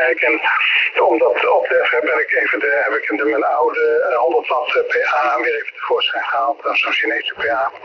kijken. En omdat op te heffen ik even de, heb ik de, mijn oude eh, 100 watt PA weer even tevoorschijn gehaald. Zo'n Chinese PA.